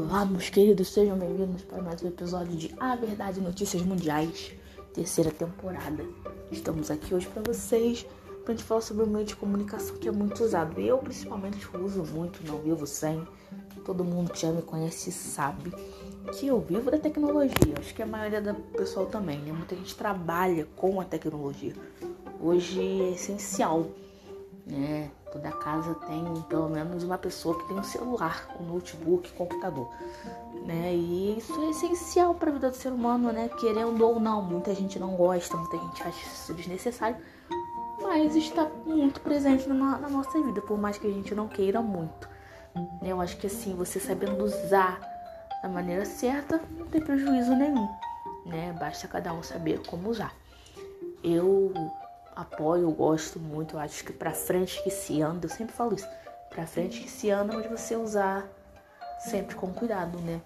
Olá, meus queridos, sejam bem-vindos para mais um episódio de A Verdade Notícias Mundiais, terceira temporada. Estamos aqui hoje para vocês para gente falar sobre um meio de comunicação que é muito usado. Eu, principalmente, uso muito, não vivo sem. Todo mundo que já me conhece sabe que eu vivo da tecnologia. Acho que a maioria do pessoal também, né? Muita gente trabalha com a tecnologia. Hoje é essencial, casa tem pelo menos uma pessoa que tem um celular, um notebook, computador, né? E isso é essencial para a vida do ser humano, né? Querendo ou não, muita gente não gosta, muita gente acha isso desnecessário, mas está muito presente na, na nossa vida, por mais que a gente não queira muito. Eu acho que assim, você sabendo usar da maneira certa, não tem prejuízo nenhum, né? Basta cada um saber como usar. Eu apoio, gosto muito. Eu acho que pra frente que se anda, eu sempre falo isso, pra frente que se anda, mas você usar sempre com cuidado, né?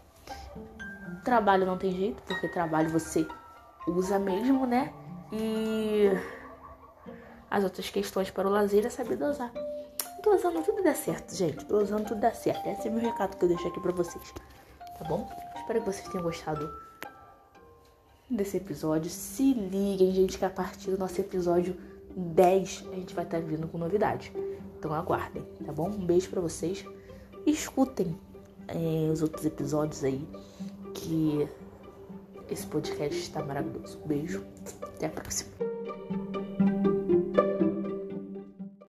Trabalho não tem jeito, porque trabalho você usa mesmo, né? E as outras questões para o lazer é saber dosar. Tô usando tudo dá certo, gente. Tô usando tudo dá certo. Esse é o meu recado que eu deixo aqui pra vocês. Tá bom? Espero que vocês tenham gostado desse episódio. Se liguem, gente, que a partir do nosso episódio 10 a gente vai estar vindo com novidade. Então aguardem, tá bom? Um beijo para vocês. Escutem é, os outros episódios aí, que esse podcast está maravilhoso. Beijo, até a próxima.